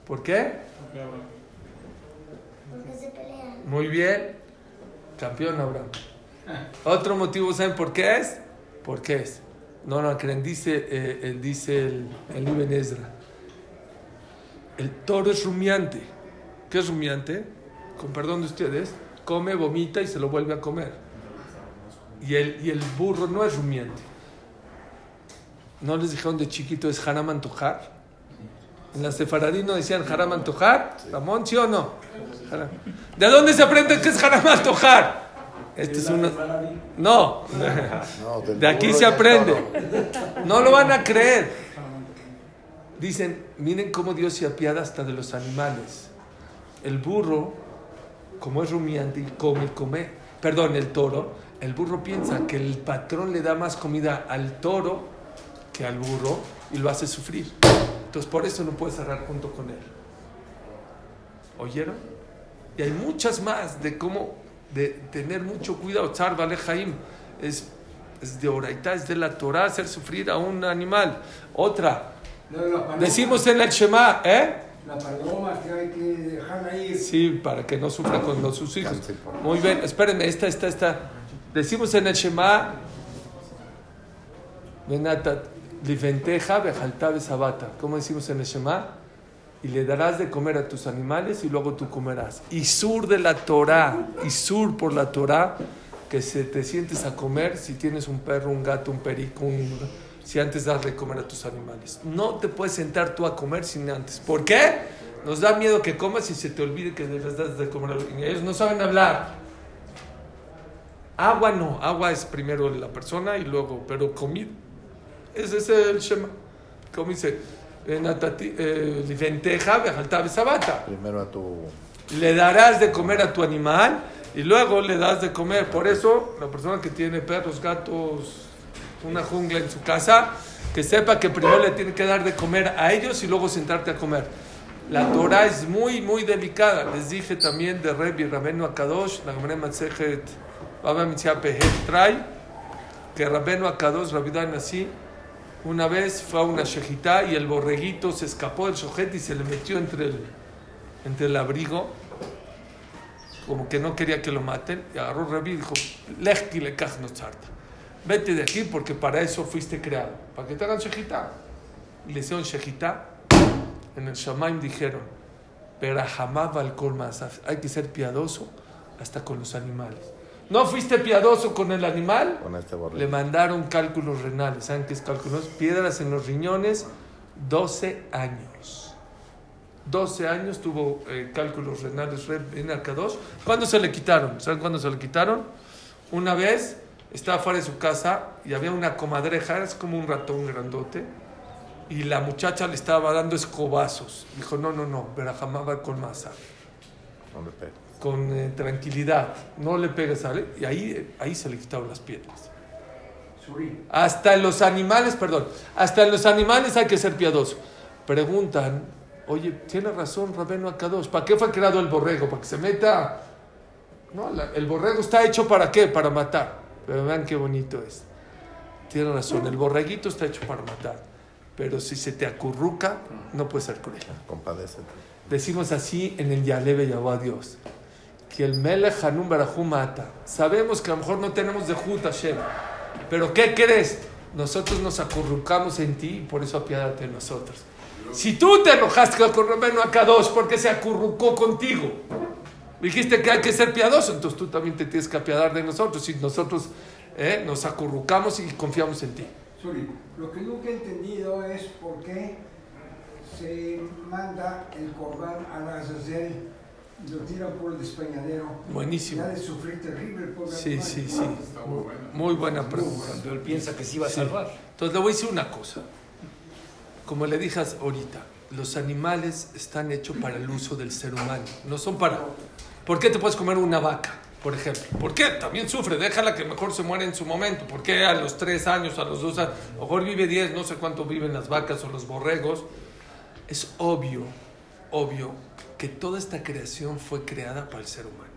¿Por qué?
Ok, Abraham.
Muy bien. Campeón Abraham. Otro motivo, ¿saben por qué es? ¿Por qué es? No, no, creen, dice, eh, eh, dice el, el Ibn Ezra. El toro es rumiante. ¿Qué es rumiante? Con perdón de ustedes, come, vomita y se lo vuelve a comer. Y el, y el burro no es rumiante. ¿No les dijeron de chiquito es haram antojar? En la sefaradí no decían haram antojar. Ramón, ¿sí o no? Haram. ¿De dónde se aprende que es haram antojar? Este es una... No, de aquí se aprende. No lo van a creer. Dicen, miren cómo Dios se apiada hasta de los animales. El burro, como es rumiante y come, come, perdón, el toro, el burro piensa que el patrón le da más comida al toro que al burro y lo hace sufrir. Entonces por eso no puede cerrar junto con él. ¿Oyeron? Y hay muchas más de cómo de tener mucho cuidado. Tzar Bale Jaim es, es de oraita, es de la Torah hacer sufrir a un animal. Otra,
No,
decimos en el Shema, ¿eh?
La paloma que hay que dejarla ahí.
Sí, para que no sufra con los- sus hijos. Muy bien, espérenme, esta, esta, esta. Decimos en el Shema. ¿Cómo decimos en el Shema? Y le darás de comer a tus animales y luego tú comerás. Y sur de la Torah, y sur por la Torah, que se te sientes a comer si tienes un perro, un gato, un perico, un- si antes das de comer a tus animales. No te puedes sentar tú a comer sin antes. ¿Por qué? Nos da miedo que comas y se te olvide que les das de comer a los Ellos no saben hablar. Agua no, agua es primero la persona y luego, pero comida. Ese es el Shema. Como dice, eh, eh.
Primero a tu.
Le darás de comer a tu animal y luego le das de comer. Por eso, la persona que tiene perros, gatos, una jungla en su casa, que sepa que primero le tiene que dar de comer a ellos y luego sentarte a comer. La Torah es muy, muy delicada. Les dije también de Rebi Rabenu Akadosh, la Gemara Matsejet Baba Pehet trae, que Rabenu Akadosh, Rabidan así, una vez fue a una shejitá y el borreguito se escapó del shojet y se le metió entre el, entre el abrigo, como que no quería que lo maten, y agarró Rabí y dijo, Lechki lekach no tzarta. Vete de aquí porque para eso fuiste creado, para que te hagan shejitá. y le hicieron shejitá, en el Shamaim dijeron, Berajamab al Kolmasaf, hay que ser piadoso hasta con los animales. ¿No fuiste piadoso con el animal?
Con este
Le mandaron cálculos renales. ¿Saben qué es cálculos? Piedras en los riñones, 12 años. 12 años tuvo eh, cálculos renales en Arcados. ¿Cuándo se le quitaron? ¿Saben cuándo se le quitaron? Una vez estaba fuera de su casa y había una comadreja, es como un ratón grandote, y la muchacha le estaba dando escobazos. Dijo, no, no, no, Berajamaba con masa
No.
Con eh, tranquilidad, no le pegues, ¿sale? Y ahí, ahí se le quitaron las piedras. Hasta en los animales, perdón, hasta en los animales hay que ser piadoso. Preguntan, oye, tiene razón Rabeno Akadosh, ¿para qué fue creado el borrego? ¿Para que se meta? No, la- el borrego está hecho para qué? Para matar. Pero vean qué bonito es. Tiene razón, el borreguito está hecho para matar. Pero si se te acurruca, no puede ser cruel.
Compadécete.
Decimos así en el Yalebe Yahweh a Dios. Que el Melech Hanum mata. Sabemos que a lo mejor no tenemos de Jut Hashem. Pero ¿qué crees? Nosotros nos acurrucamos en ti y por eso apiádate de nosotros. Si tú te enojaste con Rabeno Akadosh porque se acurrucó contigo, dijiste que hay que ser piadoso, entonces tú también te tienes que apiadar de nosotros. Si nosotros eh, nos acurrucamos y confiamos en ti.
Lo que nunca he entendido es por qué se manda el corbán a Azazel y lo tiran por el despeñadero.
Buenísimo.
Ya de sufrir terrible pobre
Sí,
animal.
sí, sí.
Está muy buena.
Muy buena pregunta.
Cuando él piensa que se iba a
Sí.
salvar.
Entonces le voy a decir una cosa. Como le dije ahorita, los animales están hechos para el uso del ser humano. No son para... ¿Por qué te puedes comer una vaca, por ejemplo? ¿Por qué? También sufre. Déjala que mejor se muere en su momento. ¿Por qué a los tres años, a los dos años? A lo mejor vive 10, no sé cuánto viven las vacas o los borregos. Es obvio, obvio, que toda esta creación fue creada para el ser humano.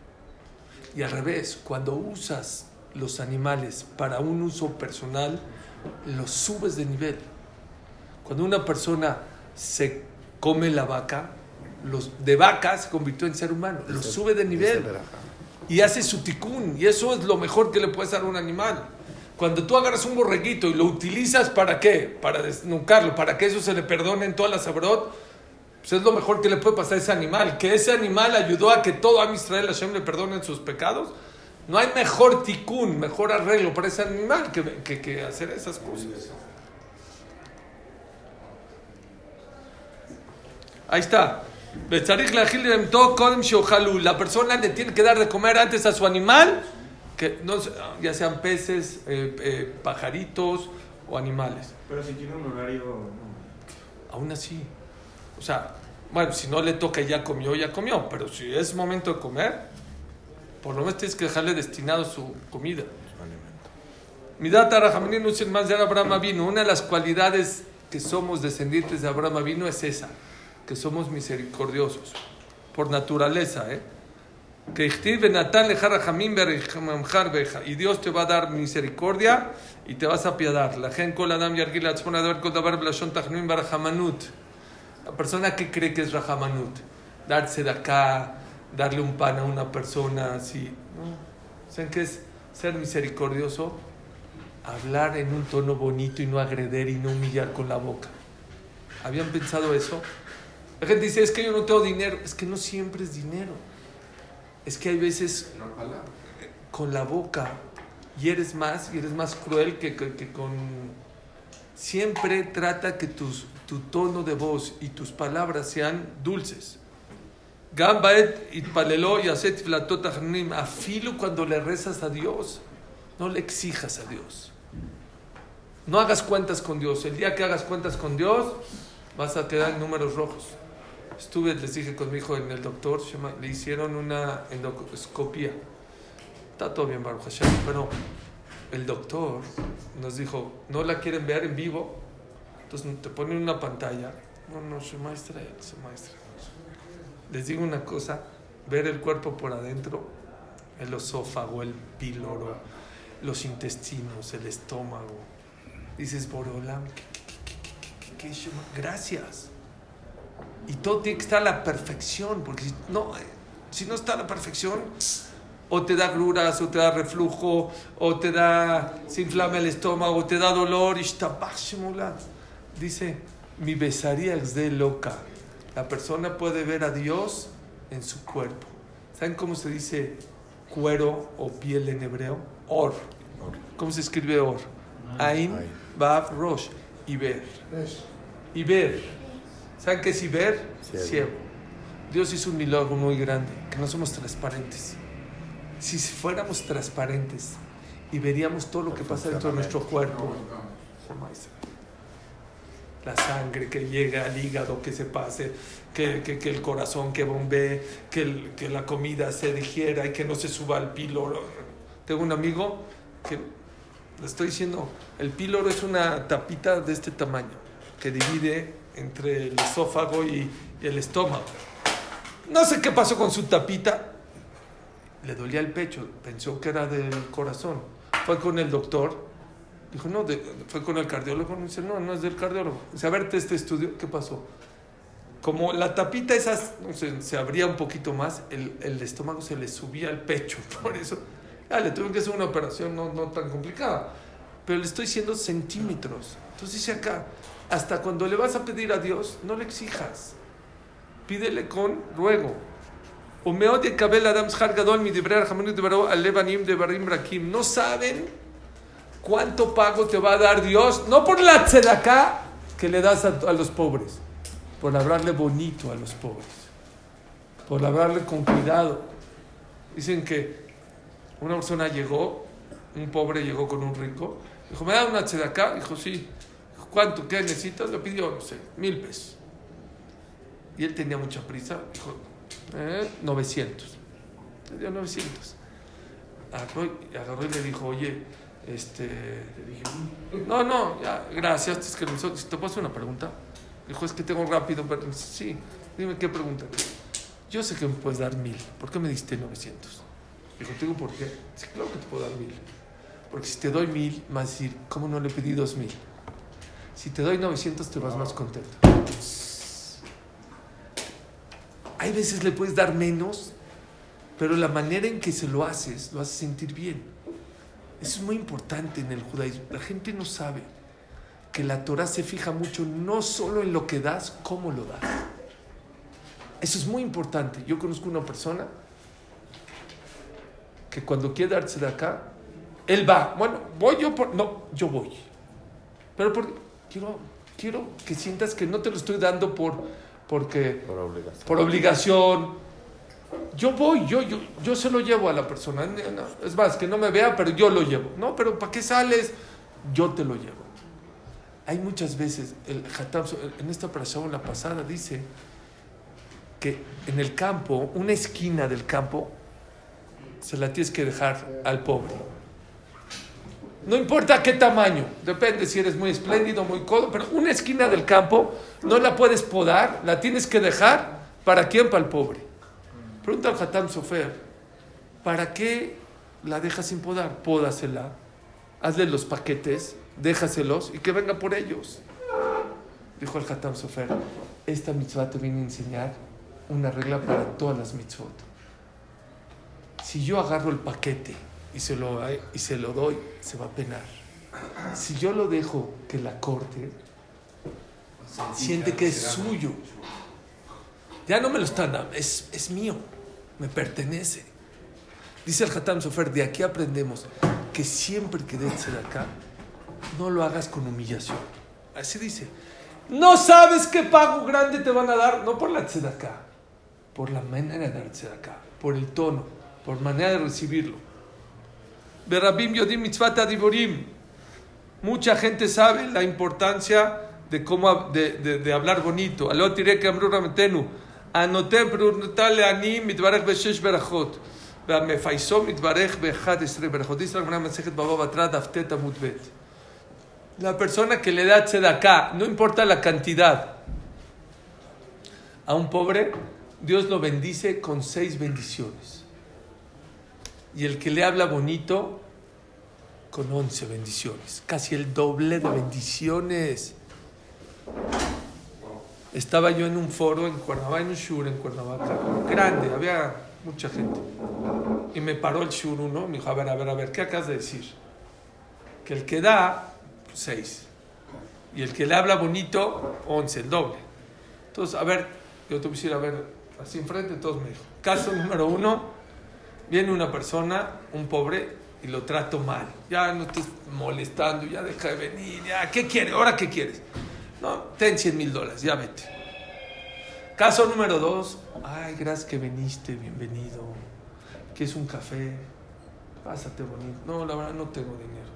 Y al revés, cuando usas los animales para un uso personal, los subes de nivel. Cuando una persona se come la vaca, los de vaca se convirtió en ser humano, lo
Dice-
sube de nivel y hace su ticún. Y eso es lo mejor que le puedes dar a un animal. Cuando tú agarras un borreguito y lo utilizas para qué? Para desnucarlo, para que eso se le perdone en toda la sabrot, pues es lo mejor que le puede pasar a ese animal. Que ese animal ayudó a que todo a Israel Hashem le perdonen sus pecados. No hay mejor ticún, mejor arreglo para ese animal que, que- que hacer esas cosas. Ahí está. La persona le tiene que dar de comer antes a su animal, que no, ya sean peces, eh, eh, pajaritos o animales.
Pero si tiene un horario.
Aún así. O sea, bueno, si no le toca ya comió, ya comió. Pero si es momento de comer, por lo menos tienes que dejarle destinado su comida. Abraham. Una de las cualidades que somos descendientes de Abraham vino es esa, que somos misericordiosos. Por naturaleza, ¿eh? Y Dios te va a dar misericordia y te vas a apiadar. La gente kol adam yargil atzmon barahamanut. La persona que cree que es rahamanut. Darse de acá, darle un pan a una persona así. No. ¿Saben qué es ser misericordioso? Hablar en un tono bonito y no agreder y no humillar con la boca. ¿Habían pensado eso? La gente dice, es que yo no tengo dinero. Es que no siempre es dinero. Es que hay veces con la boca y eres más y eres más cruel que, que- que con... Siempre trata que tus, tu tono de voz y tus palabras sean dulces. Gambaet y aset tfilatot achronim. Afilo cuando le rezas a Dios. No le exijas a Dios. No hagas cuentas con Dios. El día que hagas cuentas con Dios, vas a quedar en números rojos. Estuve, les dije con mi hijo en el doctor, le hicieron una endoscopía. Está todo bien, Baruch Hashem, pero el doctor nos dijo, ¿no la quieren ver en vivo? Entonces te ponen una pantalla. No, no, su maestra, su maestra. Les digo una cosa, ver el cuerpo por adentro, el esófago, el píloro, los intestinos, el estómago. Dices, Borolam, ¿qué, gracias. Y todo tiene que estar a la perfección, porque si no, eh, si no está a la perfección, o te da gruras, o te da reflujo, o te da, se inflama el estómago, o te da dolor, y está Dice, Mi besaría es de loca. La persona puede ver a Dios en su cuerpo. ¿Saben cómo se dice cuero o piel en hebreo? Or. ¿Cómo se escribe or? Ain. Vav, Rosh. Y ver. Y ver. ¿Saben qué es y ver?
Ciego.
Ciego. Dios hizo un milagro muy grande, que no somos transparentes. Si fuéramos transparentes y veríamos todo lo que pasa dentro de nuestro cuerpo, la sangre que llega al hígado, que se pase, que, que- que el corazón que bombee, que, el- que la comida se digiera y que no se suba al píloro. Tengo un amigo que le estoy diciendo, el píloro es una tapita de este tamaño que divide entre el esófago y, y el estómago. No sé qué pasó con su tapita. Le dolía el pecho, pensó que era del corazón. Fue con el doctor, dijo, no, de- fue con el cardiólogo, me dice, no, no es del cardiólogo. Dice, a verte este estudio, ¿qué pasó? Como la tapita esas no sé, se abría un poquito más, el, el estómago se le subía al pecho, por eso ya le tuvieron que hacer una operación no, no tan complicada. Pero le estoy diciendo centímetros. Entonces dice acá, hasta cuando le vas a pedir a Dios, no le exijas. Pídele con ruego. No saben cuánto pago te va a dar Dios, no por la tzedakah que le das a, los pobres, por hablarle bonito a los pobres, por hablarle con cuidado. Dicen que una persona llegó, un pobre llegó con un rico, dijo, ¿me da una tzedakah? Dijo, sí. ¿Cuánto? ¿Qué necesitas? Le pidió, no sé, mil pesos. Y él tenía mucha prisa, dijo, eh, 900. Le dio 900. Agarró, y- agarró y le dijo, oye, este... No, no, ya, gracias, es que me hizo- ¿te puedo hacer una pregunta? Dijo, es que tengo rápido, pero sí, dime qué pregunta. Yo sé que me puedes dar mil, ¿por qué me diste 900? Dijo, ¿te digo por qué? Sí, claro que te puedo dar mil. Porque si te doy mil, me vas a decir, ¿cómo no le pedí dos mil? Si te doy 900, te vas más contento. Hay veces le puedes dar menos, pero la manera en que se lo haces, lo haces sentir bien. Eso es muy importante en el judaísmo. La gente no sabe que la Torah se fija mucho no solo en lo que das, cómo lo das. Eso es muy importante. Yo conozco una persona que cuando quiere darse de acá, él va. Bueno, voy yo por... No, yo voy. Pero por- quiero, quiero que sientas que no te lo estoy dando por, porque
Por obligación.
por obligación. Yo voy, yo, yo, yo se lo llevo a la persona. Es más, que no me vea, pero yo lo llevo. No, pero ¿para qué sales? Yo te lo llevo. Hay muchas veces, el Hatam, en esta operación, la pasada, dice que en el campo, una esquina del campo, se la tienes que dejar al pobre. No importa qué tamaño, depende si eres muy espléndido, muy codo, pero una esquina del campo no la puedes podar, la tienes que dejar para quién, para el pobre. Pregunta al Hatam Sofer, ¿para qué la dejas sin podar? Pódasela, hazle los paquetes, déjaselos y que venga por ellos. Dijo el Hatam Sofer, esta mitzvah te viene a enseñar una regla para todas las mitzvot. Si yo agarro el paquete y se lo, y se lo doy, se va a penar. Si yo lo dejo que la corte, siente que es suyo. Ya no me lo están dando, es, es mío, me pertenece. Dice el Hatam Sofer, de aquí aprendemos que siempre que de acá, no lo hagas con humillación. Así dice. No sabes qué pago grande te van a dar, no por la tzedakah, por la manera de dar tzedakah, por el tono, por manera de recibirlo. Berabim Yodim Mitzvata Diborim. Mucha gente sabe la importancia de cómo de, de, de hablar bonito. Aló tiré que amru rametenu. Anoté brunatale ani mitbarech beshesh berachot. והמפייסו מתברך ב-11 ברכות. dice la Gemara Masejet Baba Batra Daftet Amud Bet. La persona que le da tzedakah, no importa la cantidad, a un pobre, Dios lo bendice con seis bendiciones. Y el que le habla bonito, con once bendiciones. Casi el doble de bendiciones. Estaba yo en un foro en Cuernavaca, en un shur en Cuernavaca, grande, había mucha gente. Y me paró el shur uno, me dijo, a ver, a ver, a ver, ¿qué acabas de decir? Que el que da, pues, seis. Y el que le habla bonito, 11, el doble. Entonces, a ver, yo te quisiera ver así enfrente, todos me dijo. Caso número uno, viene una persona, un pobre, y lo trato mal. Ya no estés molestando, ya deja de venir, ya, ¿qué quieres? ¿Ahora qué quieres? No, ten 100 mil dólares, ya vete. Caso número dos, ay, gracias que viniste, bienvenido. ¿Qué es un café? Pásate bonito. No, la verdad no tengo dinero.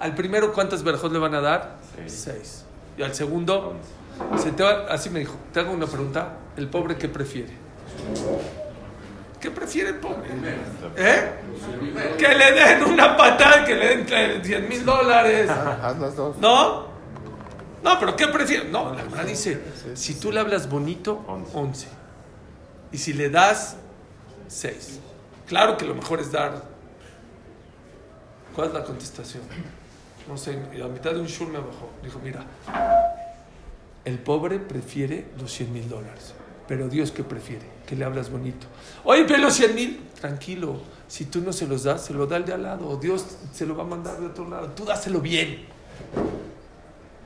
Al primero, ¿cuántas verjos le van a dar? Seis. Y al segundo, se te va- así me dijo, te hago una pregunta, ¿el pobre qué prefiere? ¿Qué prefiere el pobre? ¿Eh? Que le den una patada, que le den 100 mil dólares.
Haz las dos.
¿No? No, pero ¿qué prefiere? No, la verdad dice, si tú le hablas bonito, 11. Y si le das, 6. Claro que lo mejor es dar. ¿Cuál es la contestación? No sé, y a mitad de un shur me bajó. Dijo, mira, el pobre prefiere los 100 mil dólares. Pero Dios, ¿qué prefiere? Que le hablas bonito. Oye, pero los 100 mil, tranquilo. Si tú no se los das, se lo da el de al lado. O Dios se lo va a mandar de otro lado. Tú dáselo bien.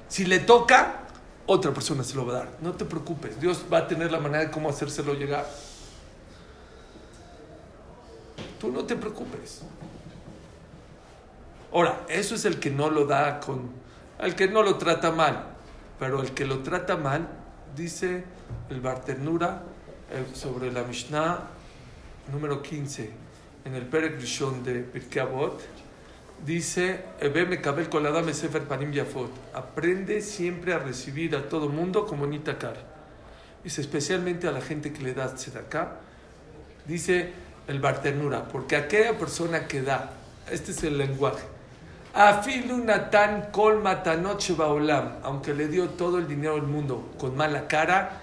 Si le toca, otra persona se lo va a dar. No te preocupes. Dios va a tener la manera de cómo hacérselo llegar. Tú no te preocupes. Ahora, eso es el que no lo da con... El que no lo trata mal. Pero el que lo trata mal, dice el Barternura eh, sobre la Mishnah número 15, en el Perek de Pirkei Avot, dice, "Ebe mekabel kol adam sefer panim yafot". Aprende siempre a recibir a todo mundo con bonita cara. Dice, especialmente a la gente que le da tzedakah, dice el Barternura, porque aquella persona que da, este es el lenguaje, Afilu Natan Kol Matanot Shebaolam, aunque le dio todo el dinero del mundo con mala cara,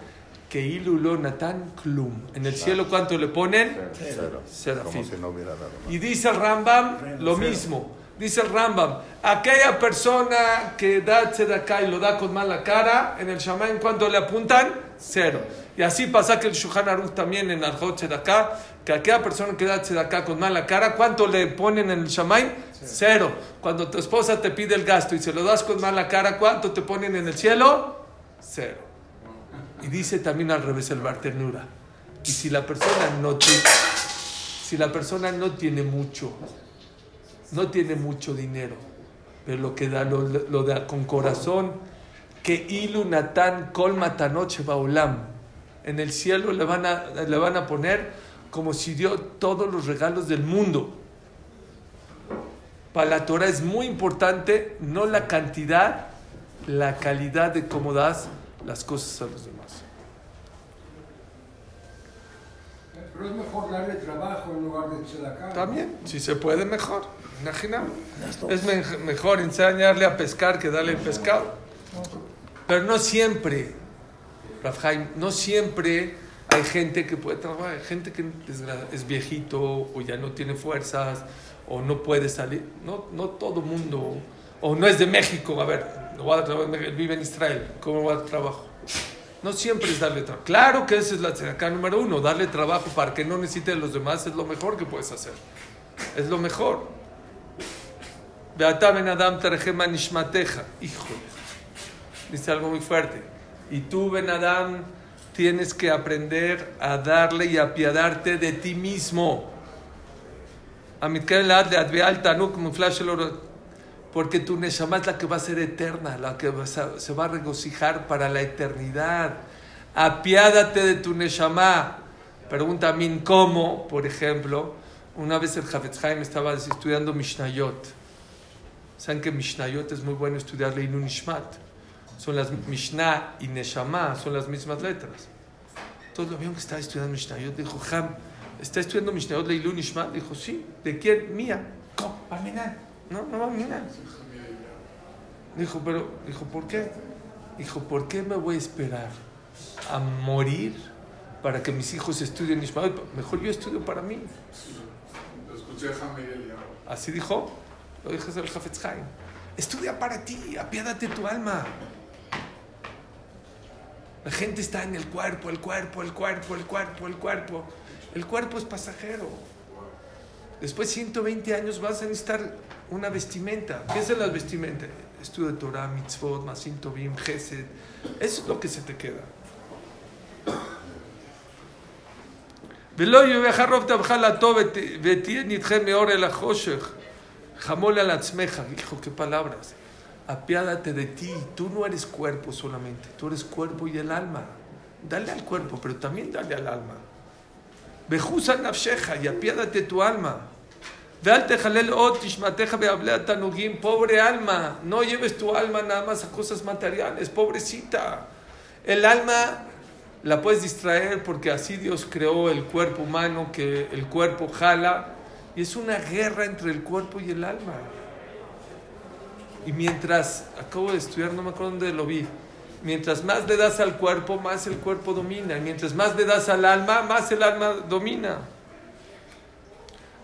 que Ilulo Natan Klum. En el cielo, ¿cuánto le ponen?
Cero.
Cero.
Como si no hubiera dado.
Y dice el Rambam lo mismo. Dice el Rambam, aquella persona que da tzedakah y lo da con mala cara, en el Shaman, ¿cuánto le apuntan? Cero. Y así pasa que el Shuhan Aruch también en Arjot tzedakah, que aquella persona que da tzedakah con mala cara, ¿cuánto le ponen en el Shaman? Cero. Cuando tu esposa te pide el gasto y se lo das con mala cara, ¿cuánto te ponen en el cielo? Cero. Y dice también al revés el Barternura. Y si la persona no tiene, si la persona no tiene mucho, no tiene mucho dinero, pero lo que da lo, lo da con corazón, que ilu natan kol matanoche baolam. En el cielo le van, a, le van a poner como si dio todos los regalos del mundo. Para la Torah es muy importante no la cantidad, la calidad de cómo das las cosas a los demás.
Pero es mejor darle trabajo en lugar de tzedakah.
También, si se puede, mejor. Imagina. Es me- mejor enseñarle a pescar que darle el pescado. Pero no siempre, Raf Haim, no siempre hay gente que puede trabajar. Hay gente que es viejito o ya no tiene fuerzas o no puede salir. No, no todo mundo. O no es de México. A ver, no voy a trabajar, vive en Israel. ¿Cómo va a trabajo? No siempre es darle trabajo. Claro que esa es la acá número uno. Darle trabajo para que no necesite de los demás es lo mejor que puedes hacer. Es lo mejor. Beata ben Adam terjema nishmateja. Híjole. Dice algo muy fuerte. Y tú, Ben Adam, tienes que aprender a darle y apiadarte de ti mismo. Porque tu Neshama es la que va a ser eterna, la que se va a regocijar para la eternidad. Apiádate de tu Neshama. Pregunta a mí cómo, por ejemplo, una vez el Jafetz Haim estaba estudiando Mishnayot. Saben que Mishnayot es muy bueno estudiar Leinu Nishmat. Son las Mishnah y Neshama, son las mismas letras. Entonces lo vieron que estaba estudiando Mishnayot. Dijo, Ham, ¿está estudiando Mishnayot Leilu Nishmat? Dijo, sí. ¿De quién? Mía. ¿Cómo? Barminan. No, no Barminan. Dijo, pero, dijo, ¿por qué? Dijo, ¿por qué me voy a esperar a morir para que mis hijos estudien Nishmayot? Mejor yo estudio para mí.
Lo escuché a.
Así dijo, lo dijo el Jafetz. Estudia para ti, apiádate tu alma. La gente está en el cuerpo, el cuerpo, el cuerpo, el cuerpo, el cuerpo. El cuerpo es pasajero. Después 120 años vas a necesitar una vestimenta. ¿Qué es la vestimenta? Estudio de Torah, mitzvot, masim tovim, gesed. Eso es lo que se te queda. ולא יובך רוב טבך לטוב ותהיה נדחה מאור אל החושך. חמול על עצמך, hijo, qué palabras. Apiádate de ti, tú no eres cuerpo solamente, tú eres cuerpo y el alma. Dale al cuerpo, pero también dale al alma. Bejusa nafsheja y apiádate tu alma. Pobre alma, no lleves tu alma nada más a cosas materiales, pobrecita. El alma la puedes distraer porque así Dios creó el cuerpo humano, que el cuerpo jala, y es una guerra entre el cuerpo y el alma. Y mientras, acabo de estudiar, no me acuerdo dónde lo vi, mientras más le das al cuerpo, más el cuerpo domina, y mientras más le das al alma, más el alma domina.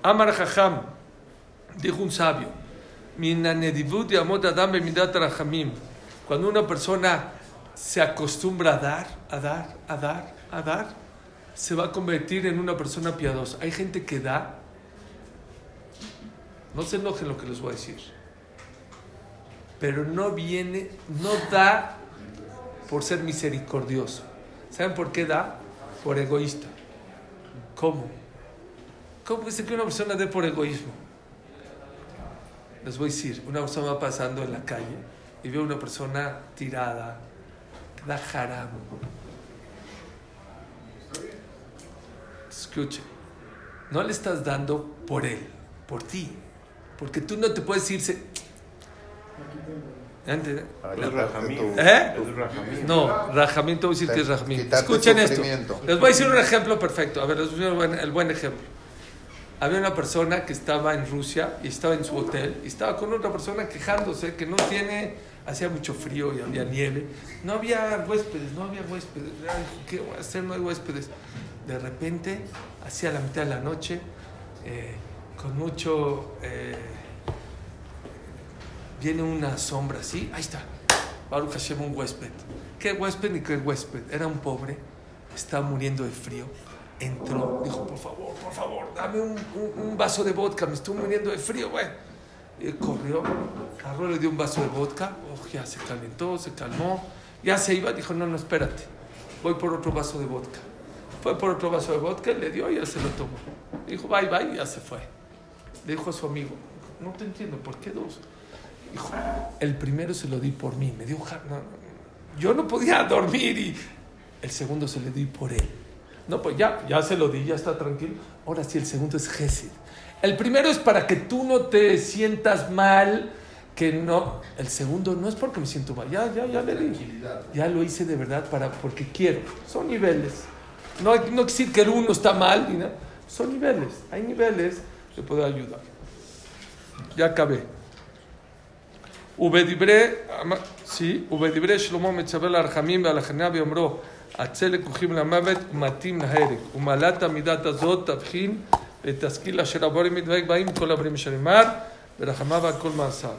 Amar Jajam, dijo un sabio. Cuando una persona se acostumbra a dar, a dar, a dar, a dar, se va a convertir en una persona piadosa. Hay gente que da, no se enojen lo que les voy a decir, pero no viene, no da por ser misericordioso. ¿Saben por qué da? Por egoísta. ¿Cómo? ¿Cómo ser que una persona dé por egoísmo? Les voy a decir, una persona va pasando en la calle y ve a una persona tirada, que da haram. Escuche, no le estás dando por él, por ti. Porque tú no te puedes irse. ¿Entiendes?
Es rajamín.
¿Eh? No, Rajamín, te voy a decir que es Rajamín. Escuchen esto. Les voy a decir un ejemplo perfecto. A ver, les voy a decir el buen- ejemplo. Había una persona que estaba en Rusia y estaba en su hotel y estaba con otra persona quejándose que no tiene, hacía mucho frío y había nieve. No había huéspedes, no había huéspedes. ¿Qué voy a hacer? No hay huéspedes. De repente, hacia la mitad de la noche, eh, con mucho... eh, viene una sombra así, ahí está, Baruch Hashem, un huésped. ¿Qué huésped ni qué huésped? Era un pobre, estaba muriendo de frío. Entró, dijo, por favor, por favor, dame un, un- un vaso de vodka, me estoy muriendo de frío, güey. Corrió, agarró, le dio un vaso de vodka, oh, ya se calentó, se calmó, ya se iba, dijo, no, no, espérate, voy por otro vaso de vodka. Fue por otro vaso de vodka, le dio y ya se lo tomó. Dijo, bye, bye, y ya se fue. Le dijo a su amigo, no te entiendo, ¿por qué dos? Dijo, el primero se lo di por mí, me dio no, no, yo no podía dormir y el segundo se le di por él. No, pues ya, ya se lo di, ya está tranquilo. Ahora sí, el segundo es Gesed. El primero es para que tú no te sientas mal, que no. El segundo no es porque me siento mal, ya, ya, ya le di. Ya lo hice de verdad para, porque quiero. Son niveles. No, no decir que el uno está mal, ni nada. son niveles. Hay niveles que puede ayudar. Ya acabé. ובדברי, sí, ובדברי שלמה מצווה לרחמים ולחניה ואומרו עצה לקוחים למוות ומתים להרג ומעלת המידת הזאת תבחין ותשכיל אשר הבורים מתדבק בהם כל הברים אשר אמר ורחמיו על כל מעשיו.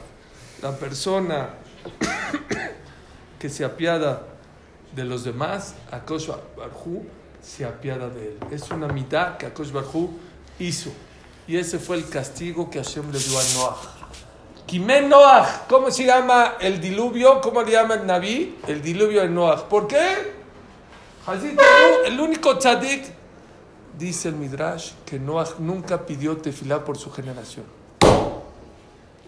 La persona que se apiada de los demás, Akosh Barhu se apiada de él. Es una mitad que Akosh Barhu hizo. Y ese fue el castigo que Hashem le dio a Noah. Kimen Noah, ¿cómo se llama el diluvio? ¿Cómo le llama el Naví? El diluvio de Noah. ¿Por qué? El único tzadik, dice el Midrash, que Noah nunca pidió tefilá por su generación.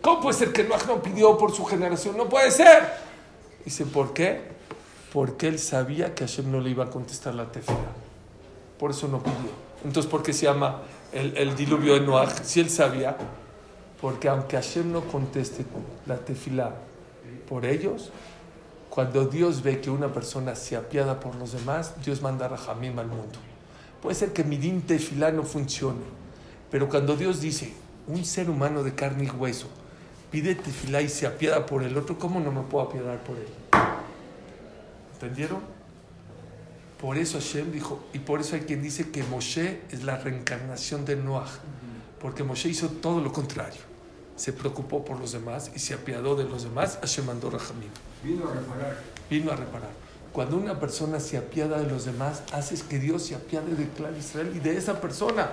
¿Cómo puede ser que Noah no pidió por su generación? No puede ser. Dice, ¿por qué? Porque él sabía que Hashem no le iba a contestar la tefilá. Por eso no pidió. Entonces, ¿por qué se llama el, el diluvio de Noah? Si él sabía, porque aunque Hashem no conteste la tefilá por ellos, cuando Dios ve que una persona se apiada por los demás, Dios manda a Rahamim al mundo. Puede ser que mi din tefilá no funcione, pero cuando Dios dice, un ser humano de carne y hueso pide tefilá y se apiada por el otro, ¿cómo no me puedo apiadar por él? ¿Entendieron? Por eso Hashem dijo, y por eso hay quien dice que Moshe es la reencarnación de Noah, porque Moshe hizo todo lo contrario. Se preocupó por los demás y se apiadó de los demás, Hashem mandó Rahamim.
Vino a reparar.
Vino a reparar. Cuando una persona se apiada de los demás, haces que Dios se apiade de clan Israel y de esa persona.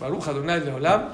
Baruch Adonai Leolam.